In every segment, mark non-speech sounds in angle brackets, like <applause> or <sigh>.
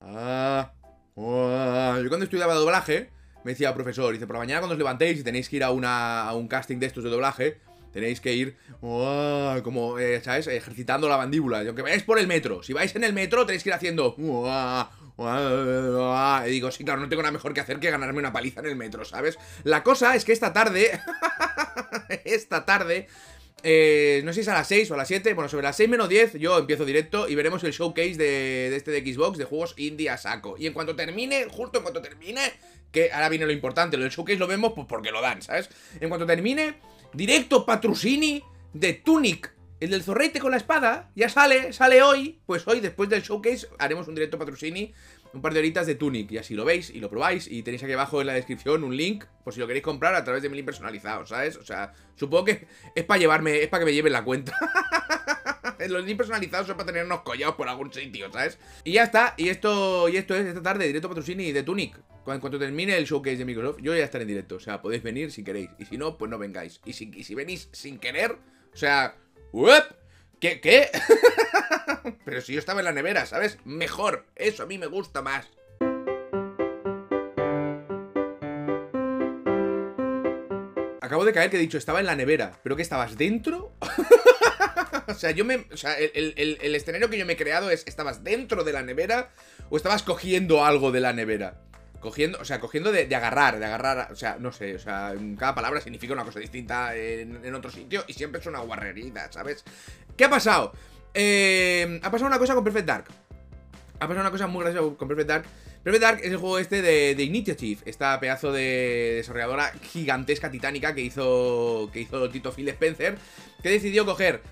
Ah, ah. Yo cuando estudiaba doblaje, me decía profesor, dice, por la mañana cuando os levantéis y tenéis que ir a, una, un casting de estos de doblaje, tenéis que ir, ah, como, eh, ¿sabes? Ejercitando la mandíbula. Y aunque vayáis por el metro, si vais en el metro tenéis que ir haciendo... Y digo, sí, claro, no tengo nada mejor que hacer que ganarme una paliza en el metro, ¿sabes? La cosa es que esta tarde, <laughs> esta tarde, eh, no sé si es a las 6 o a las 7, bueno, sobre las 6 menos 10 yo empiezo directo y veremos el showcase de, este de Xbox de juegos indie a saco. Y en cuanto termine, justo en cuanto termine, que ahora viene lo importante, lo del showcase lo vemos pues porque lo dan, ¿sabes? En cuanto termine, directo Patrusini de Tunic, el del zorrete con la espada, ya sale, sale hoy, pues hoy después del showcase haremos un directo Patrusini un par de horitas de Tunic. Y así lo veis y lo probáis. Y tenéis aquí abajo en la descripción un link, por si lo queréis comprar a través de mi link personalizado, ¿sabes? O sea, supongo que es para llevarme, es para que me lleven la cuenta. <laughs> Los links personalizados son para tener unos collados por algún sitio, ¿sabes? Y ya está. Y esto, y esto es esta tarde, directo patrocini de Tunic. En cuanto termine el showcase de Microsoft, yo ya estaré en directo. O sea, podéis venir si queréis. Y si no, pues no vengáis. Y si, y si venís sin querer, o sea, ¡Uep! ¿Qué? ¿Qué? <laughs> Pero si yo estaba en la nevera, ¿sabes? Mejor. Eso a mí me gusta más. Acabo de caer que he dicho, estaba en la nevera. ¿Pero que estabas dentro? <laughs> o sea, yo me. O sea, el, el- el escenario que yo me he creado es: ¿estabas dentro de la nevera o estabas cogiendo algo de la nevera? Cogiendo, o sea, cogiendo de, agarrar, de agarrar, o sea, no sé, o sea, cada palabra significa una cosa distinta en, en otro sitio y siempre es una guarrerida, ¿sabes? ¿Qué ha pasado? Eh, ha pasado una cosa con Perfect Dark. Ha pasado una cosa muy graciosa con Perfect Dark. Perfect Dark es el juego este de, de Initiative, esta pedazo de desarrolladora gigantesca, titánica que hizo, que hizo Tito Phil Spencer, que decidió coger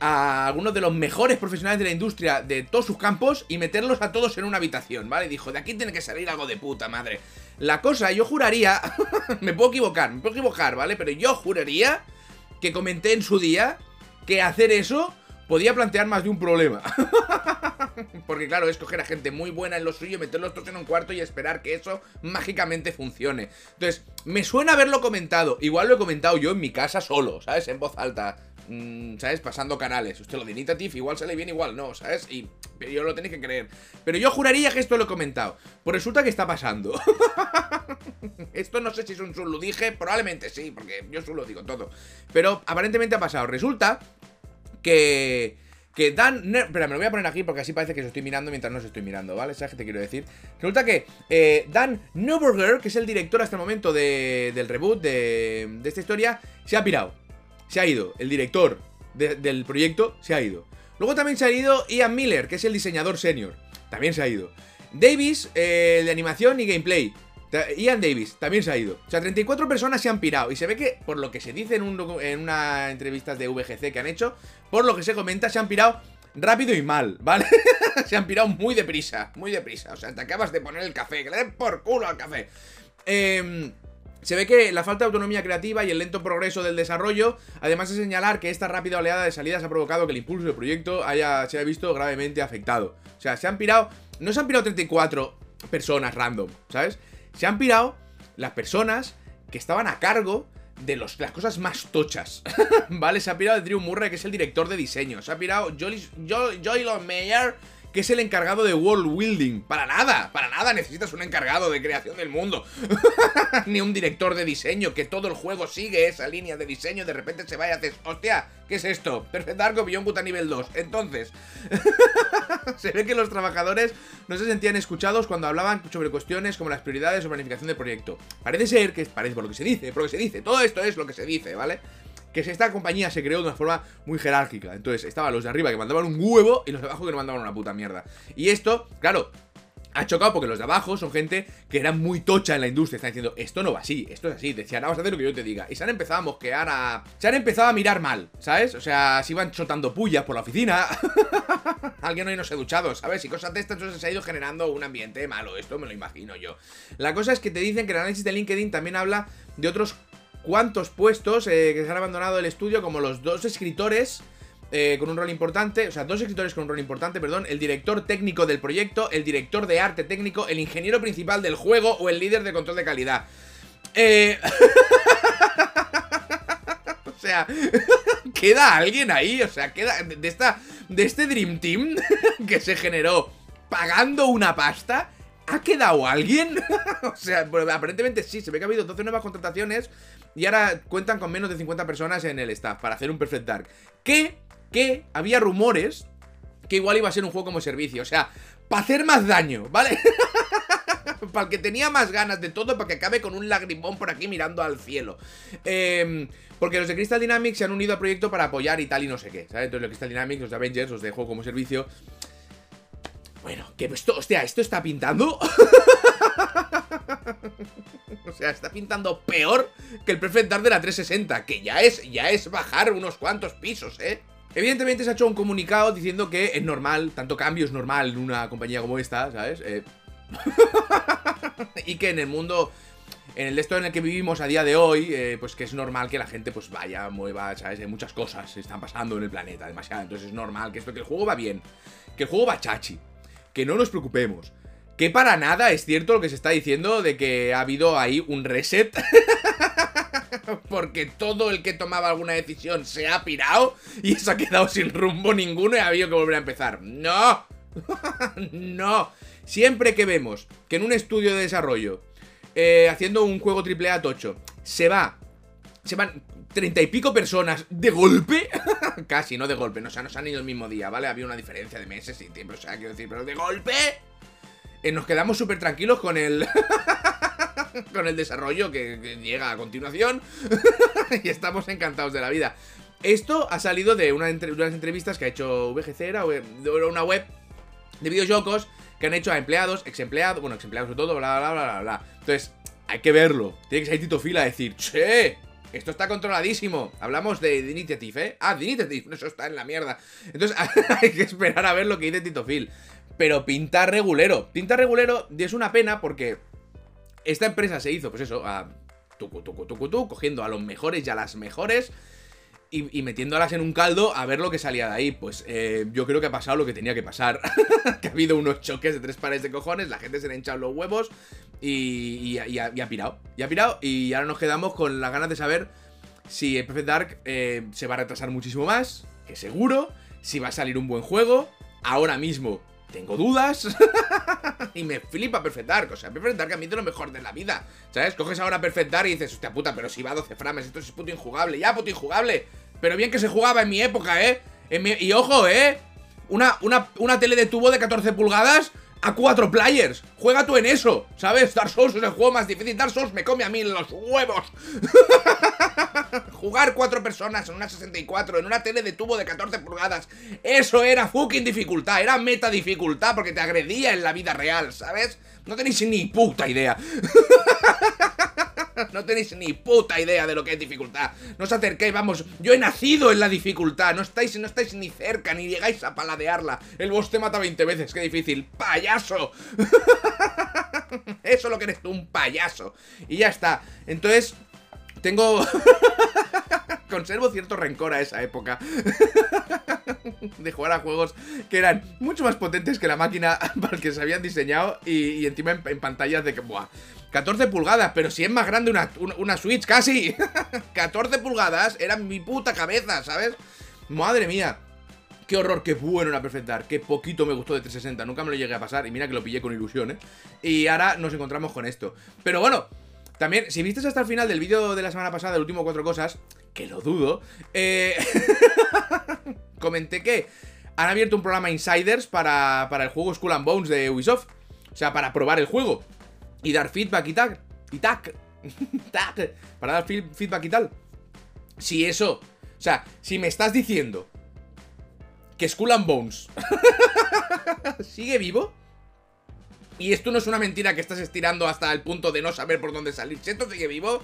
a algunos de los mejores profesionales de la industria de todos sus campos y meterlos a todos en una habitación, ¿vale? Dijo, de aquí tiene que salir algo de puta madre. La cosa, yo juraría, <laughs> me puedo equivocar, me puedo equivocar, ¿vale? Pero yo juraría que comenté en su día que hacer eso podía plantear más de un problema. <laughs> Porque claro, es coger a gente muy buena en lo suyo, meterlos todos en un cuarto y esperar que eso mágicamente funcione. Entonces, me suena haberlo comentado. Igual lo he comentado yo en mi casa solo, ¿sabes? En voz alta. Mm, ¿Sabes? Pasando canales. Usted lo de Initiative igual sale bien, igual no, ¿sabes? Y pero yo lo tenéis que creer. Pero yo juraría que esto lo he comentado. Pues resulta que está pasando. <laughs> esto no sé si es un solo dije, probablemente sí, porque yo solo digo todo. Pero aparentemente ha pasado. Resulta que. Que Dan. Ne- Espera, me lo voy a poner aquí porque así parece que os estoy mirando mientras no os estoy mirando, ¿vale? ¿Sabes qué te quiero decir? Resulta que eh, Dan Neuberger, que es el director hasta el momento de- del reboot de, de esta historia, se ha pirado. Se ha ido. El director de- del proyecto se ha ido. Luego también se ha ido Ian Miller, que es el diseñador senior. También se ha ido. Davis, eh, de animación y gameplay. Ian Davis también se ha ido. O sea, 34 personas se han pirado. Y se ve que, por lo que se dice en, un en una entrevista de VGC que han hecho, por lo que se comenta, se han pirado rápido y mal, ¿vale? <laughs> se han pirado muy deprisa, muy deprisa. O sea, te acabas de poner el café, que le den por culo al café. Em, se ve que la falta de autonomía creativa y el lento progreso del desarrollo, además de señalar que esta rápida oleada de salidas ha provocado que el impulso del proyecto haya, se haya visto gravemente afectado. O sea, se han pirado, no se han pirado 34 personas random, ¿sabes? Se han pirado las personas que estaban a cargo de las cosas más tochas, <laughs> ¿vale? Se ha pirado Drew Murray, que es el director de diseño. Se ha pirado Joylon Mayer, que es el encargado de world building. Para nada, para nada necesitas un encargado de creación del mundo. <laughs> Ni un director de diseño, que todo el juego sigue esa línea de diseño. De repente se vaya y haces, hostia, ¿qué es esto? Perfect Dark Beyond Good a nivel 2. Entonces, <laughs> se ve que los trabajadores no se sentían escuchados cuando hablaban sobre cuestiones como las prioridades o planificación del proyecto. Parece ser que, parece por lo que se dice, por lo que se dice, todo esto es lo que se dice, ¿vale? Que esta compañía se creó de una forma muy jerárquica. Entonces, estaban los de arriba que mandaban un huevo y los de abajo que no mandaban una puta mierda. Y esto, claro, ha chocado porque los de abajo son gente que era muy tocha en la industria. Están diciendo, esto no va así, esto es así. Decían, vamos a hacer lo que yo te diga. Y se han empezado a mosquear a. Se han empezado a mirar mal, ¿sabes? O sea, se iban chotando pullas por la oficina. <laughs> Alguien hoy no se ha duchado, ¿sabes? Y cosas de estas, entonces se ha ido generando un ambiente malo. Esto me lo imagino yo. La cosa es que te dicen que el análisis de LinkedIn también habla de otros cuantos puestos eh, que se han abandonado el estudio, como los dos escritores eh, con un rol importante, o sea, dos escritores con un rol importante, perdón, el director técnico del proyecto, el director de arte técnico, el ingeniero principal del juego o el líder de control de calidad. Eh... <laughs> o sea, <laughs> queda alguien ahí, o sea, queda de esta de este Dream Team <laughs> que se generó pagando una pasta. ¿Ha quedado alguien? <laughs> o sea, aparentemente sí, se ve que ha habido 12 nuevas contrataciones y ahora cuentan con menos de 50 personas en el staff para hacer un Perfect Dark. Que, que había rumores que igual iba a ser un juego como servicio. O sea, para hacer más daño, ¿vale? <laughs> para el que tenía más ganas de todo, para que acabe con un lagrimón por aquí mirando al cielo. Eh, porque los de Crystal Dynamics se han unido al proyecto para apoyar y tal y no sé qué, ¿sabes? Entonces los de Crystal Dynamics, los de Avengers, los de juego como servicio... Bueno, que esto, hostia, esto está pintando... <laughs> o sea, está pintando peor que el Perfect Dark de la 360, que ya es, ya es bajar unos cuantos pisos, ¿eh? Evidentemente se ha hecho un comunicado diciendo que es normal, tanto cambio es normal en una compañía como esta, ¿sabes? Eh... <laughs> y que en el mundo en el esto en el que vivimos a día de hoy, eh, pues que es normal que la gente pues vaya, mueva, ¿sabes? Hay muchas cosas están pasando en el planeta, demasiado. Entonces es normal que esto, que el juego va bien, que el juego va chachi, que no nos preocupemos. Que para nada es cierto lo que se está diciendo de que ha habido ahí un reset. <laughs> Porque todo el que tomaba alguna decisión se ha pirado y se ha quedado sin rumbo ninguno y ha habido que volver a empezar. ¡No! <laughs> ¡No! Siempre que vemos que en un estudio de desarrollo eh, haciendo un juego triple A tocho. Se va. Se van treinta y pico personas de golpe. <laughs> Casi, no de golpe. No, o sea, no se han ido el mismo día, ¿vale? Había una diferencia de meses y tiempo. O sea, quiero decir, pero de golpe. Eh, nos quedamos súper tranquilos con el. <laughs> con el desarrollo que, llega a continuación. <laughs> y estamos encantados de la vida. Esto ha salido de una unas entrevistas que ha hecho VGC, era una web de videojuegos que han hecho a empleados, ex empleados, bueno, ex empleados sobre todo, bla, bla, bla, bla, bla. Entonces, hay que verlo. Tiene que salir Tito Fila a decir, che, esto está controladísimo. Hablamos de, Initiative, ¿eh? Ah, de <laughs> eso está en la mierda. Entonces, <laughs> hay que esperar a ver lo que dice Tito. Pero pinta regulero. Pinta regulero y es una pena porque esta empresa se hizo, pues eso, a tucu, tucu, tucu, tucu, cogiendo a los mejores y a las mejores y, metiéndolas en un caldo a ver lo que salía de ahí. Pues eh, yo creo que ha pasado lo que tenía que pasar. <laughs> que ha habido unos choques de tres pares de cojones, la gente se le ha hinchado los huevos y, ha, pirado. Y ha pirado y ahora nos quedamos con las ganas de saber si Perfect Dark eh, se va a retrasar muchísimo más, que seguro, si va a salir un buen juego. Ahora mismo tengo dudas. <laughs> y me flipa Perfect Dark. O sea, Perfect Dark a mí es lo mejor de la vida. ¿Sabes? Coges ahora Perfect Dark y dices, hostia puta, pero si va a 12 frames, esto es puto injugable. Ya, puto injugable. Pero bien que se jugaba en mi época, ¿eh? Y ojo, ¿eh? Una, una, una tele de tubo de 14 pulgadas a cuatro players. Juega tú en eso, ¿sabes? Dark Souls es el juego más difícil. Dark Souls me come a mí los huevos. <laughs> <laughs> Jugar cuatro personas en una 64, en una tele de tubo de 14 pulgadas. Eso era fucking dificultad, era meta dificultad porque te agredía en la vida real, ¿sabes? No tenéis ni puta idea. <laughs> no tenéis ni puta idea de lo que es dificultad. No os acerquéis, vamos, yo he nacido en la dificultad. No estáis, no estáis ni cerca, ni llegáis a paladearla. El boss te mata 20 veces, qué difícil. ¡Payaso! <laughs> Eso es lo que eres tú, un payaso. Y ya está. Entonces, tengo... <laughs> Conservo cierto rencor a esa época <laughs> de jugar a juegos que eran mucho más potentes que la máquina <laughs> para que se habían diseñado y, encima en, pantallas de que, buah, 14 pulgadas, pero si es más grande una, una, Switch, casi 14 pulgadas, era mi puta cabeza, ¿sabes? Madre mía Qué horror, qué bueno era Perfect Dark, qué poquito me gustó de 360, nunca me lo llegué a pasar y mira que lo pillé con ilusión, ¿eh? Y ahora nos encontramos con esto. Pero bueno, también, si viste hasta el final del vídeo de la semana pasada, el último cuatro cosas, que lo dudo, eh, <laughs> comenté que han abierto un programa Insiders para, para el juego Skull and Bones de Ubisoft. O sea, para probar el juego y dar feedback y tal. Y tac. <laughs> tac. Para dar feedback y tal. Si eso. O sea, si me estás diciendo que Skull and Bones <laughs> sigue vivo y esto no es una mentira que estás estirando hasta el punto de no saber por dónde salir. Si esto sigue vivo,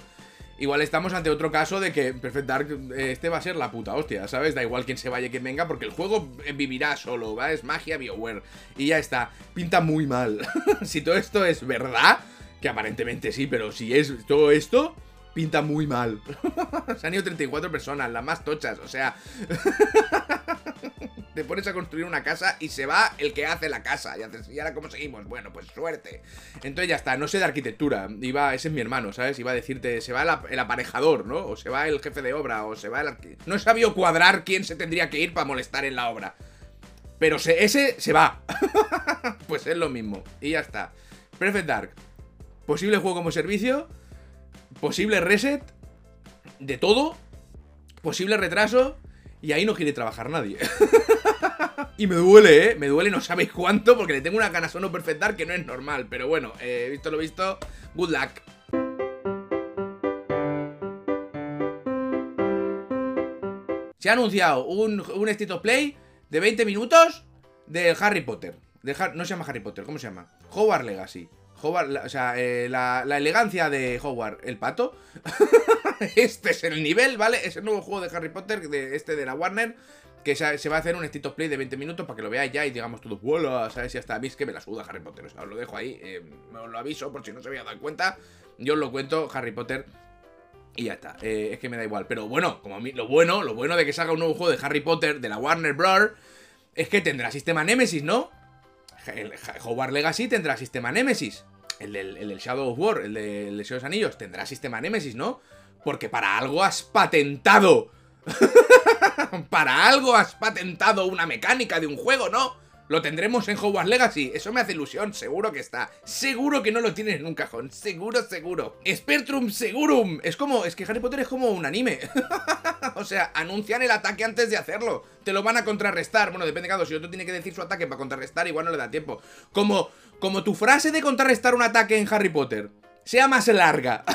igual estamos ante otro caso de que Perfect Dark eh, este va a ser la puta hostia, ¿sabes? Da igual quién se vaya, quién venga, porque el juego vivirá solo, ¿va? Es magia BioWare. Y ya está. Pinta muy mal. <laughs> si todo esto es verdad, que aparentemente sí, pero si es todo esto, pinta muy mal. <laughs> Se han ido 34 personas, las más tochas, o sea... <laughs> te pones a construir una casa y se va el que hace la casa. Y ahora, ¿cómo seguimos? Bueno, pues suerte. Entonces ya está, no sé de arquitectura. Iba, ese es mi hermano, ¿sabes? Iba a decirte, se va el, aparejador, ¿no? O se va el jefe de obra, o se va el... No he sabido cuadrar quién se tendría que ir para molestar en la obra. Pero ese se va. <laughs> pues es lo mismo. Y ya está. Perfect Dark. Posible juego como servicio. Posible reset. De todo. Posible retraso. Y ahí no quiere trabajar nadie. <laughs> y me duele, ¿eh? Me duele no sabéis cuánto porque le tengo una gana no Perfect Dark que no es normal. Pero bueno, eh, visto lo visto, good luck. Se ha anunciado un, un State of Play de 20 minutos de Harry Potter. no se llama Harry Potter, ¿cómo se llama? Hogwarts Legacy. Howard, o sea, eh, la, elegancia de Howard el pato. <laughs> este es el nivel, ¿vale? Es el nuevo juego de Harry Potter, de este de la Warner. Que se, va a hacer un state play de 20 minutos para que lo veáis ya y digamos todo, vuelo, ¿sabes? Si hasta a que me la suda Harry Potter. O sea, os lo dejo ahí, eh, os lo aviso por si no se había dado cuenta. Yo os lo cuento, Harry Potter y ya está, eh, es que me da igual. Pero bueno, como a mí, lo bueno, lo bueno de que salga un nuevo juego de Harry Potter de la Warner Bros. es que tendrá sistema Nemesis, ¿no? El Hogwarts Legacy tendrá sistema Nemesis. El del, Shadow of War, el de, el de los Anillos, tendrá sistema Nemesis, ¿no? Porque para algo has patentado. <laughs> para algo has patentado una mecánica de un juego, ¿no? Lo tendremos en Hogwarts Legacy. Eso me hace ilusión. Seguro que está. Seguro que no lo tienes en un cajón. Seguro, seguro. Spectrum Segurum. Es como... Es que Harry Potter es como un anime. <laughs> <laughs> o sea, anuncian el ataque antes de hacerlo. Te lo van a contrarrestar. Bueno, depende, claro. Si otro tiene que decir su ataque para contrarrestar, igual no le da tiempo. Como... Como tu frase de contrarrestar un ataque en Harry Potter sea más larga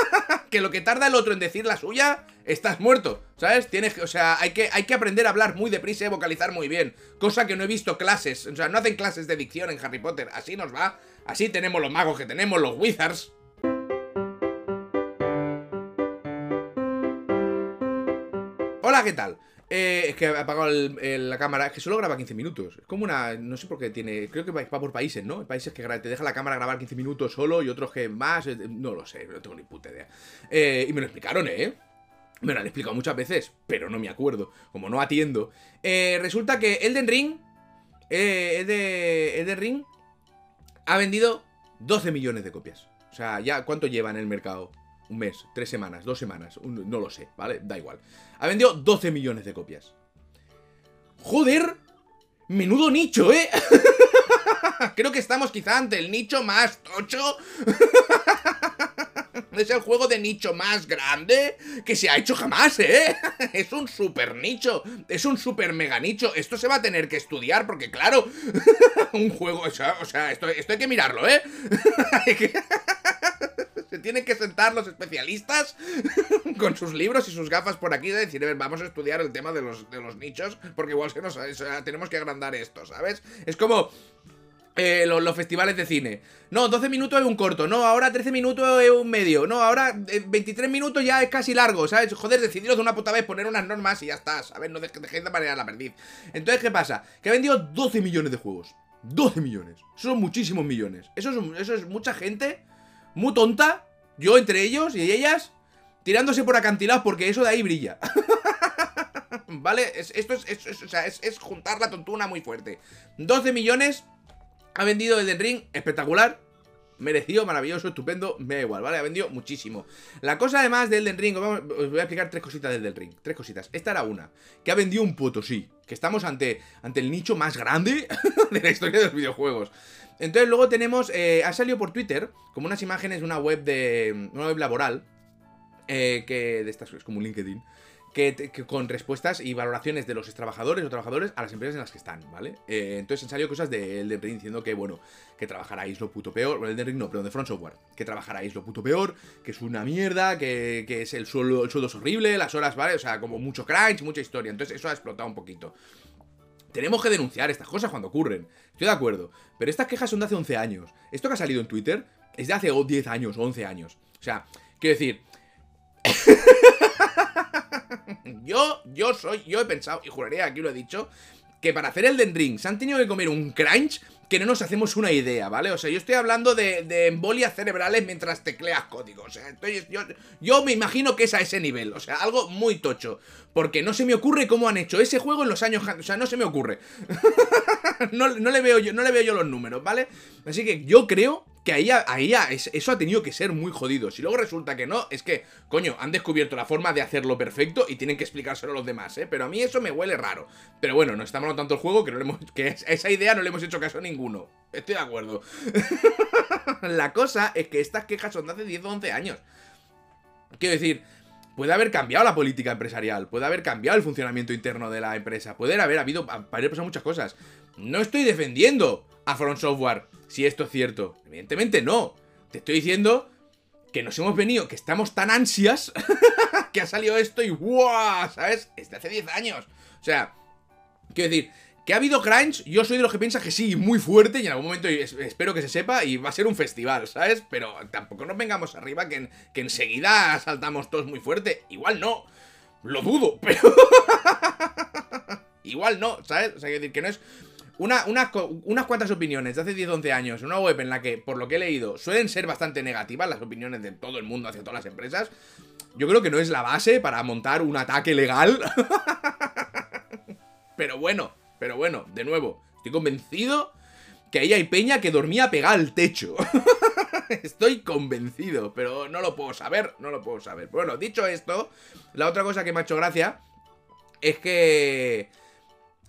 <laughs> que lo que tarda el otro en decir la suya, estás muerto, ¿sabes? Tienes, o sea, hay que, hay que aprender a hablar muy deprisa y vocalizar muy bien, cosa que no he visto clases, o sea, no hacen clases de dicción en Harry Potter, así nos va, así tenemos los magos que tenemos, los wizards. Hola, ¿qué tal? Eh, es que he apagado la cámara, es que solo graba 15 minutos. Es como una. No sé por qué tiene. Creo que va por países, ¿no? Países que te deja la cámara grabar 15 minutos solo y otros que más. Eh, no lo sé, no tengo ni puta idea. Eh, y me lo explicaron, ¿eh? Me lo han explicado muchas veces, pero no me acuerdo. Como no atiendo. resulta que Elden Ring. Eh, de, Elden Ring. Ha vendido 12 millones de copias. O sea, ya, ¿cuánto lleva en el mercado? Un mes, tres semanas, dos semanas, no lo sé, ¿vale? Da igual. Ha vendido 12 millones de copias. ¡Joder! Menudo nicho, ¿eh? <laughs> Creo que estamos quizá ante el nicho más tocho. <laughs> es el juego de nicho más grande que se ha hecho jamás, ¿eh? <laughs> es un super nicho, es un super mega nicho. Esto se va a tener que estudiar porque, claro, un juego, o sea, o sea esto, esto hay que mirarlo, ¿eh? Tienen que sentar los especialistas <laughs> con sus libros y sus gafas por aquí de decir, vamos a estudiar el tema de los, de nichos, porque igual se nos, tenemos que agrandar esto, ¿sabes? Es como... Eh, los, festivales de cine. No, 12 minutos es un corto. No, ahora 13 minutos es un medio. No, ahora 23 eh, minutos ya es casi largo, ¿sabes? Joder, decidiros de una puta vez, poner unas normas y ya está, ¿sabes? No dejéis de manera la perdiz. Entonces, ¿qué pasa? Que ha vendido 12 millones de juegos. 12 millones. Son muchísimos millones. Eso es, eso es mucha gente muy tonta, yo entre ellos y ellas, tirándose por acantilados porque eso de ahí brilla. <laughs> ¿Vale? esto es, es, juntar la tontuna muy fuerte. 12 millones ha vendido el Ring, espectacular. Merecido, maravilloso, estupendo, me da igual, ¿vale? Ha vendido muchísimo. La cosa además del Elden Ring, os voy a explicar tres cositas del Elden Ring. Tres cositas. Esta era una, que ha vendido un puto, sí. Que estamos ante, ante el nicho más grande <laughs> de la historia de los videojuegos. Entonces luego tenemos, eh, ha salido por Twitter como unas imágenes de una web de una web laboral, eh, que de estas es como un LinkedIn, que, con respuestas y valoraciones de los trabajadores o trabajadores a las empresas en las que están, ¿vale? Eh, entonces han salido cosas de Elden Ring diciendo que, bueno, que trabajaráis lo puto peor, Elden Ring no, perdón, de Front Software, que trabajaráis lo puto peor, que es una mierda, que, que es el sueldo, el sueldo es horrible, las horas, ¿vale? O sea, como mucho crunch, mucha historia, entonces eso ha explotado un poquito. Tenemos que denunciar estas cosas cuando ocurren. Estoy de acuerdo. Pero estas quejas son de hace 11 años. Esto que ha salido en Twitter es de hace 10 años o 11 años. O sea, quiero decir... <laughs> <laughs> yo, yo soy, yo he pensado, y juraría aquí lo he dicho, que para hacer el Den Ring se han tenido que comer un crunch que no nos hacemos una idea, ¿vale? O sea, yo estoy hablando de, de embolias cerebrales mientras tecleas código. O sea, yo, me imagino que es a ese nivel. O sea, algo muy tocho. Porque no se me ocurre cómo han hecho ese juego en los años... O sea, no se me ocurre. <laughs> no, le veo yo, no le veo yo los números, ¿vale? Así que yo creo que ahí, ahí eso ha tenido que ser muy jodido. Si luego resulta que no, es que, coño, han descubierto la forma de hacerlo perfecto y tienen que explicárselo a los demás, ¿eh? Pero a mí eso me huele raro. Pero bueno, no está tanto el juego que, no le hemos, que esa idea no le hemos hecho caso a ninguno. Estoy de acuerdo. <laughs> la cosa es que estas quejas son de hace 10 o 11 años. Quiero decir, puede haber cambiado la política empresarial, puede haber cambiado el funcionamiento interno de la empresa, puede haber habido, haber pasado muchas cosas. No estoy defendiendo a Front Software si esto es cierto. Evidentemente no. Te estoy diciendo que nos hemos venido, que estamos tan ansias <laughs> que ha salido esto y ¡guau! ¿Sabes? Es de hace 10 años. O sea, quiero decir, que ha habido crunch, yo soy de los que piensa que sí, muy fuerte, y en algún momento espero que se sepa, y va a ser un festival, ¿sabes? Pero tampoco nos vengamos arriba que, que enseguida saltamos todos muy fuerte. Igual no, lo dudo, <laughs> pero... Igual no, ¿sabes? O sea, quiero decir que no es... Una, unas cuantas opiniones de hace 10-11 años, una web en la que, por lo que he leído, suelen ser bastante negativas las opiniones de todo el mundo hacia todas las empresas, yo creo que no es la base para montar un ataque legal. <laughs> Pero bueno, pero bueno, de nuevo, estoy convencido que ahí hay peña que dormía pegada al techo. <laughs> estoy convencido, pero no lo puedo saber, no lo puedo saber. Bueno, dicho esto, la otra cosa que me ha hecho gracia es que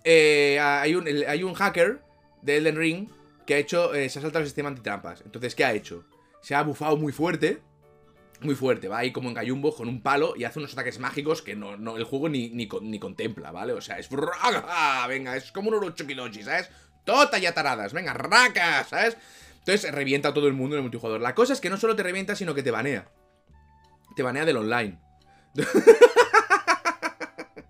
eh, hay, un, hacker de Elden Ring que ha hecho, eh, se ha saltado el sistema antitrampas. Entonces, ¿qué ha hecho? Se ha bufado muy fuerte muy fuerte, va ahí como en Gallumbo con un palo y hace unos ataques mágicos que no, no el juego ni, ni, contempla, ¿vale? O sea, es... Venga, es como un Uruchokidochi, ¿sabes? Tota ya taradas, venga, raca, ¿sabes? Entonces revienta a todo el mundo en el multijugador. La cosa es que no solo te revienta, sino que te banea. Te banea del online. <laughs>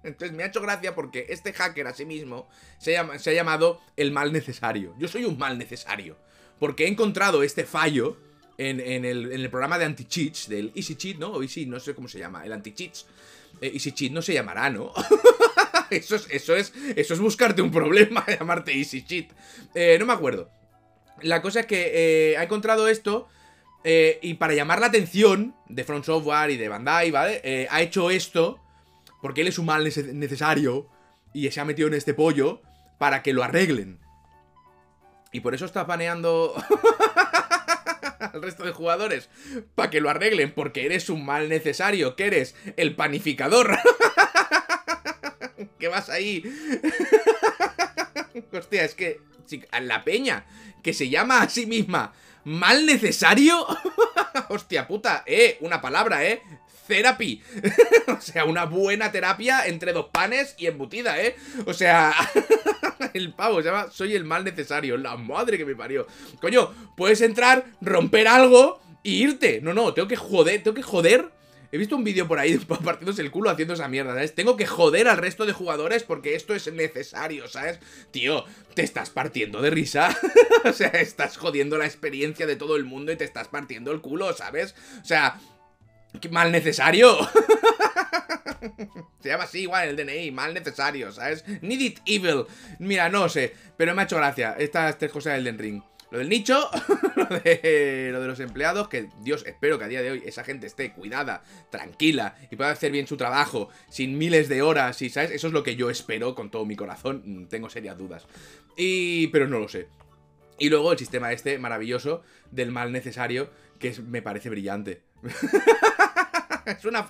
Entonces me ha hecho gracia porque este hacker a sí mismo se, ha llamado el mal necesario. Yo soy un mal necesario. Porque he encontrado este fallo en, el, programa de anti-cheats, del Easy Cheat, ¿no? O Easy, no sé cómo se llama, el anti-cheats. Eh, Easy Cheat no se llamará, ¿no? <laughs> eso, es, eso, es, eso es buscarte un problema, <laughs> llamarte Easy Cheat. Eh, no me acuerdo. La cosa es que eh, ha encontrado esto y para llamar la atención de Front Software y de Bandai, ¿vale? ha hecho esto porque él es un mal necesario y se ha metido en este pollo para que lo arreglen. Y por eso está paneando <laughs> al resto de jugadores para que lo arreglen porque eres un mal necesario, que eres el panificador. <laughs> que vas ahí. <laughs> Hostia, es que la peña que se llama a sí misma mal necesario. Hostia puta, eh, una palabra, eh. Therapy. <laughs> o sea, una buena terapia entre dos panes y embutida, ¿eh? O sea, <laughs> el pavo se llama Soy el mal necesario. La madre que me parió. Coño, puedes entrar, romper algo y irte. No, no, tengo que joder, tengo que joder. He visto un vídeo por ahí <laughs> partiéndose el culo haciendo esa mierda, ¿sabes? Tengo que joder al resto de jugadores porque esto es necesario, ¿sabes? Tío, te estás partiendo de risa. o sea, estás jodiendo la experiencia de todo el mundo y te estás partiendo el culo, ¿sabes? O sea, ¡Qué mal necesario! <laughs> Se llama así igual el DNI, mal necesario, ¿sabes? Need it evil. Mira, no sé, pero me ha hecho gracia estas tres cosas del Den Ring. Lo del nicho, <laughs> lo, de, lo de los empleados, que Dios, espero que a día de hoy esa gente esté cuidada, tranquila y pueda hacer bien su trabajo sin miles de horas y, ¿sabes? Eso es lo que yo espero con todo mi corazón, mm, tengo serias dudas. Y... pero no lo sé. Y luego el sistema este maravilloso del mal necesario, que me parece brillante. <laughs> <laughs> es una,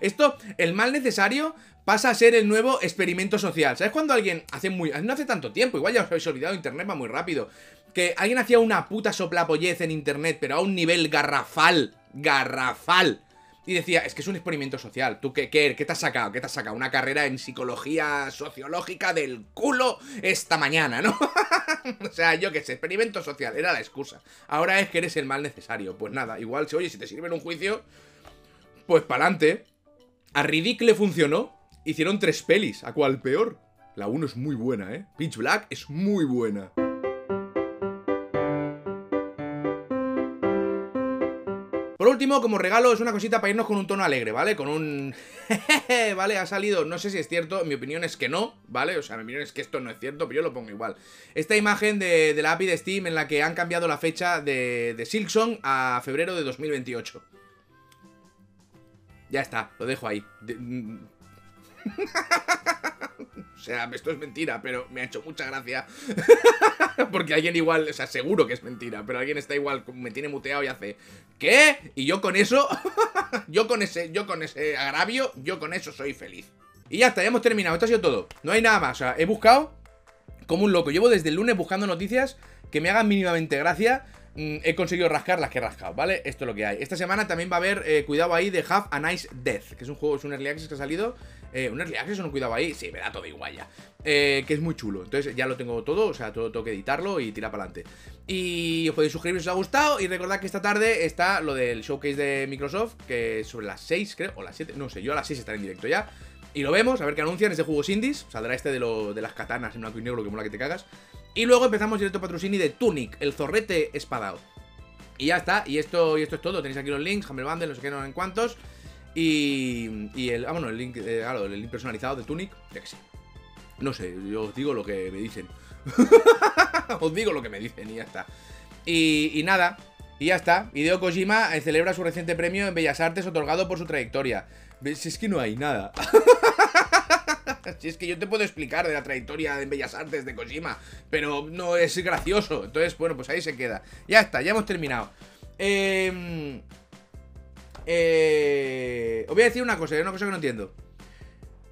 esto, el mal necesario pasa a ser el nuevo experimento social. ¿Sabes cuando alguien hace muy... No hace tanto tiempo, igual ya os habéis olvidado, internet va muy rápido. Que alguien hacía una puta soplapollez en internet, pero a un nivel garrafal. Garrafal. Y decía, es que es un experimento social. ¿Tú qué, qué, qué te has sacado? ¿Qué te has sacado? Una carrera en psicología sociológica del culo esta mañana, ¿no? <laughs> o sea, yo qué sé, experimento social, era la excusa. Ahora es que eres el mal necesario. Pues nada, igual, oye, si te sirve en un juicio, pues pa'lante. A Riddick le funcionó. Hicieron tres pelis, a cual peor. La 1 es muy buena, ¿eh? Pitch Black es muy buena. Por último, como regalo, es una cosita para irnos con un tono alegre, ¿vale? Con un... <laughs> ¿vale? Ha salido, no sé si es cierto, mi opinión es que no, ¿vale? O sea, mi opinión es que esto no es cierto, pero yo lo pongo igual. Esta imagen de, la API de Steam en la que han cambiado la fecha de, de Silksong a febrero de 2028. Ya está, lo dejo ahí. <laughs> o sea, esto es mentira, pero me ha hecho mucha gracia. <laughs> Porque alguien igual, o sea, seguro que es mentira, pero alguien está igual, me tiene muteado y hace, ¿qué? Y yo con eso, <laughs> yo con ese, yo con ese agravio, yo con eso soy feliz. Y ya está, ya hemos terminado, esto ha sido todo. No hay nada más, o sea, he buscado como un loco. Llevo desde el lunes buscando noticias que me hagan mínimamente gracia. Mm, he conseguido rascar las que he rascado, ¿vale? Esto es lo que hay. Esta semana también va a haber, eh, cuidado ahí, de Have a Nice Death, que es un juego, es un early access que ha salido. Eh, ¿Un early access o un cuidado ahí? Sí, me da todo igual ya. Eh, que es muy chulo. Entonces ya lo tengo todo, o sea, todo tengo que editarlo y tirar para adelante. Y os podéis suscribir si os ha gustado. Y recordad que esta tarde está lo del showcase de Microsoft, que es sobre las 6, creo, o las 7, no sé, yo a las 6 estaré en directo ya. Y lo vemos, a ver qué anuncian, ese juego indies. Saldrá este de, lo, de las katanas en blanco y negro que mola que te cagas. Y luego empezamos directo patrocini de Tunic, el zorrete espadado. Y ya está, y esto, y esto es todo. Tenéis aquí los links, Humble Bundle, no sé qué, no en cuántos. Y, y el, ah, bueno, el link, eh, el link personalizado de Tunic, que. No sé, yo os digo lo que me dicen. <laughs> os digo lo que me dicen y ya está. Y, y nada, y ya está. Hideo Kojima eh, celebra su reciente premio en Bellas Artes otorgado por su trayectoria. Si es que no hay nada. <laughs> si es que yo te puedo explicar de la trayectoria en Bellas Artes de Kojima, pero no es gracioso. Entonces, bueno, pues ahí se queda. Ya está, ya hemos terminado. Eh, eh, os voy a decir una cosa, una cosa que no entiendo.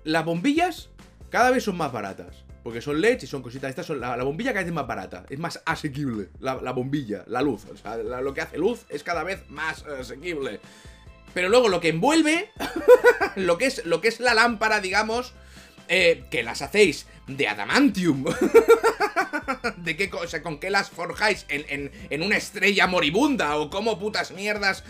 Las bombillas cada vez son más baratas. Porque son LEDs y son cositas. Estas son, la, bombilla cada vez es más barata. Es más asequible. La, bombilla, la luz. O sea, lo que hace luz es cada vez más asequible. Pero luego lo que envuelve, <laughs> lo, que es, lo que es la lámpara, digamos, eh, que las hacéis de adamantium. <laughs> ¿De qué cosa? ¿Con qué las forjáis? ¿En, en, una estrella moribunda? ¿O cómo putas mierdas?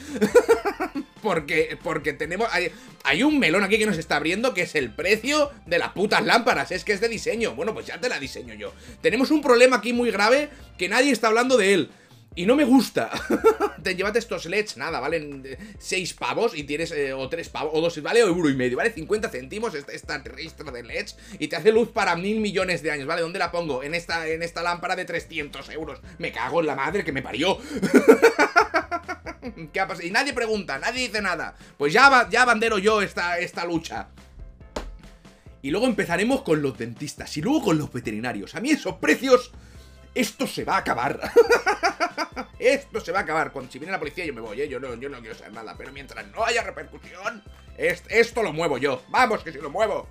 <laughs> porque, porque tenemos... Hay, hay, un melón aquí que nos está abriendo que es el precio de las putas lámparas. Es que es de diseño. Bueno, pues ya te la diseño yo. Tenemos un problema aquí muy grave que nadie está hablando de él. Y no me gusta. <laughs> Te llévate estos LEDs, nada, valen 6 pavos y tienes, eh, o 3 pavos, o 2, vale, o euro y medio, vale 50 céntimos esta, esta ristra de LEDs y te hace luz para mil millones de años, ¿vale? ¿Dónde la pongo? En esta, en esta lámpara de 300 euros. Me cago en la madre que me parió. <laughs> ¿Qué ha pasado? Y nadie pregunta, nadie dice nada. Pues ya, ya bandero yo esta, esta lucha. Y luego empezaremos con los dentistas y luego con los veterinarios. A mí esos precios esto se va a acabar. <laughs> esto se va a acabar. Cuando si viene la policía yo me voy, ¿eh? yo, no, yo no quiero saber nada. Pero mientras no haya repercusión, esto lo muevo yo. Vamos, que si lo muevo.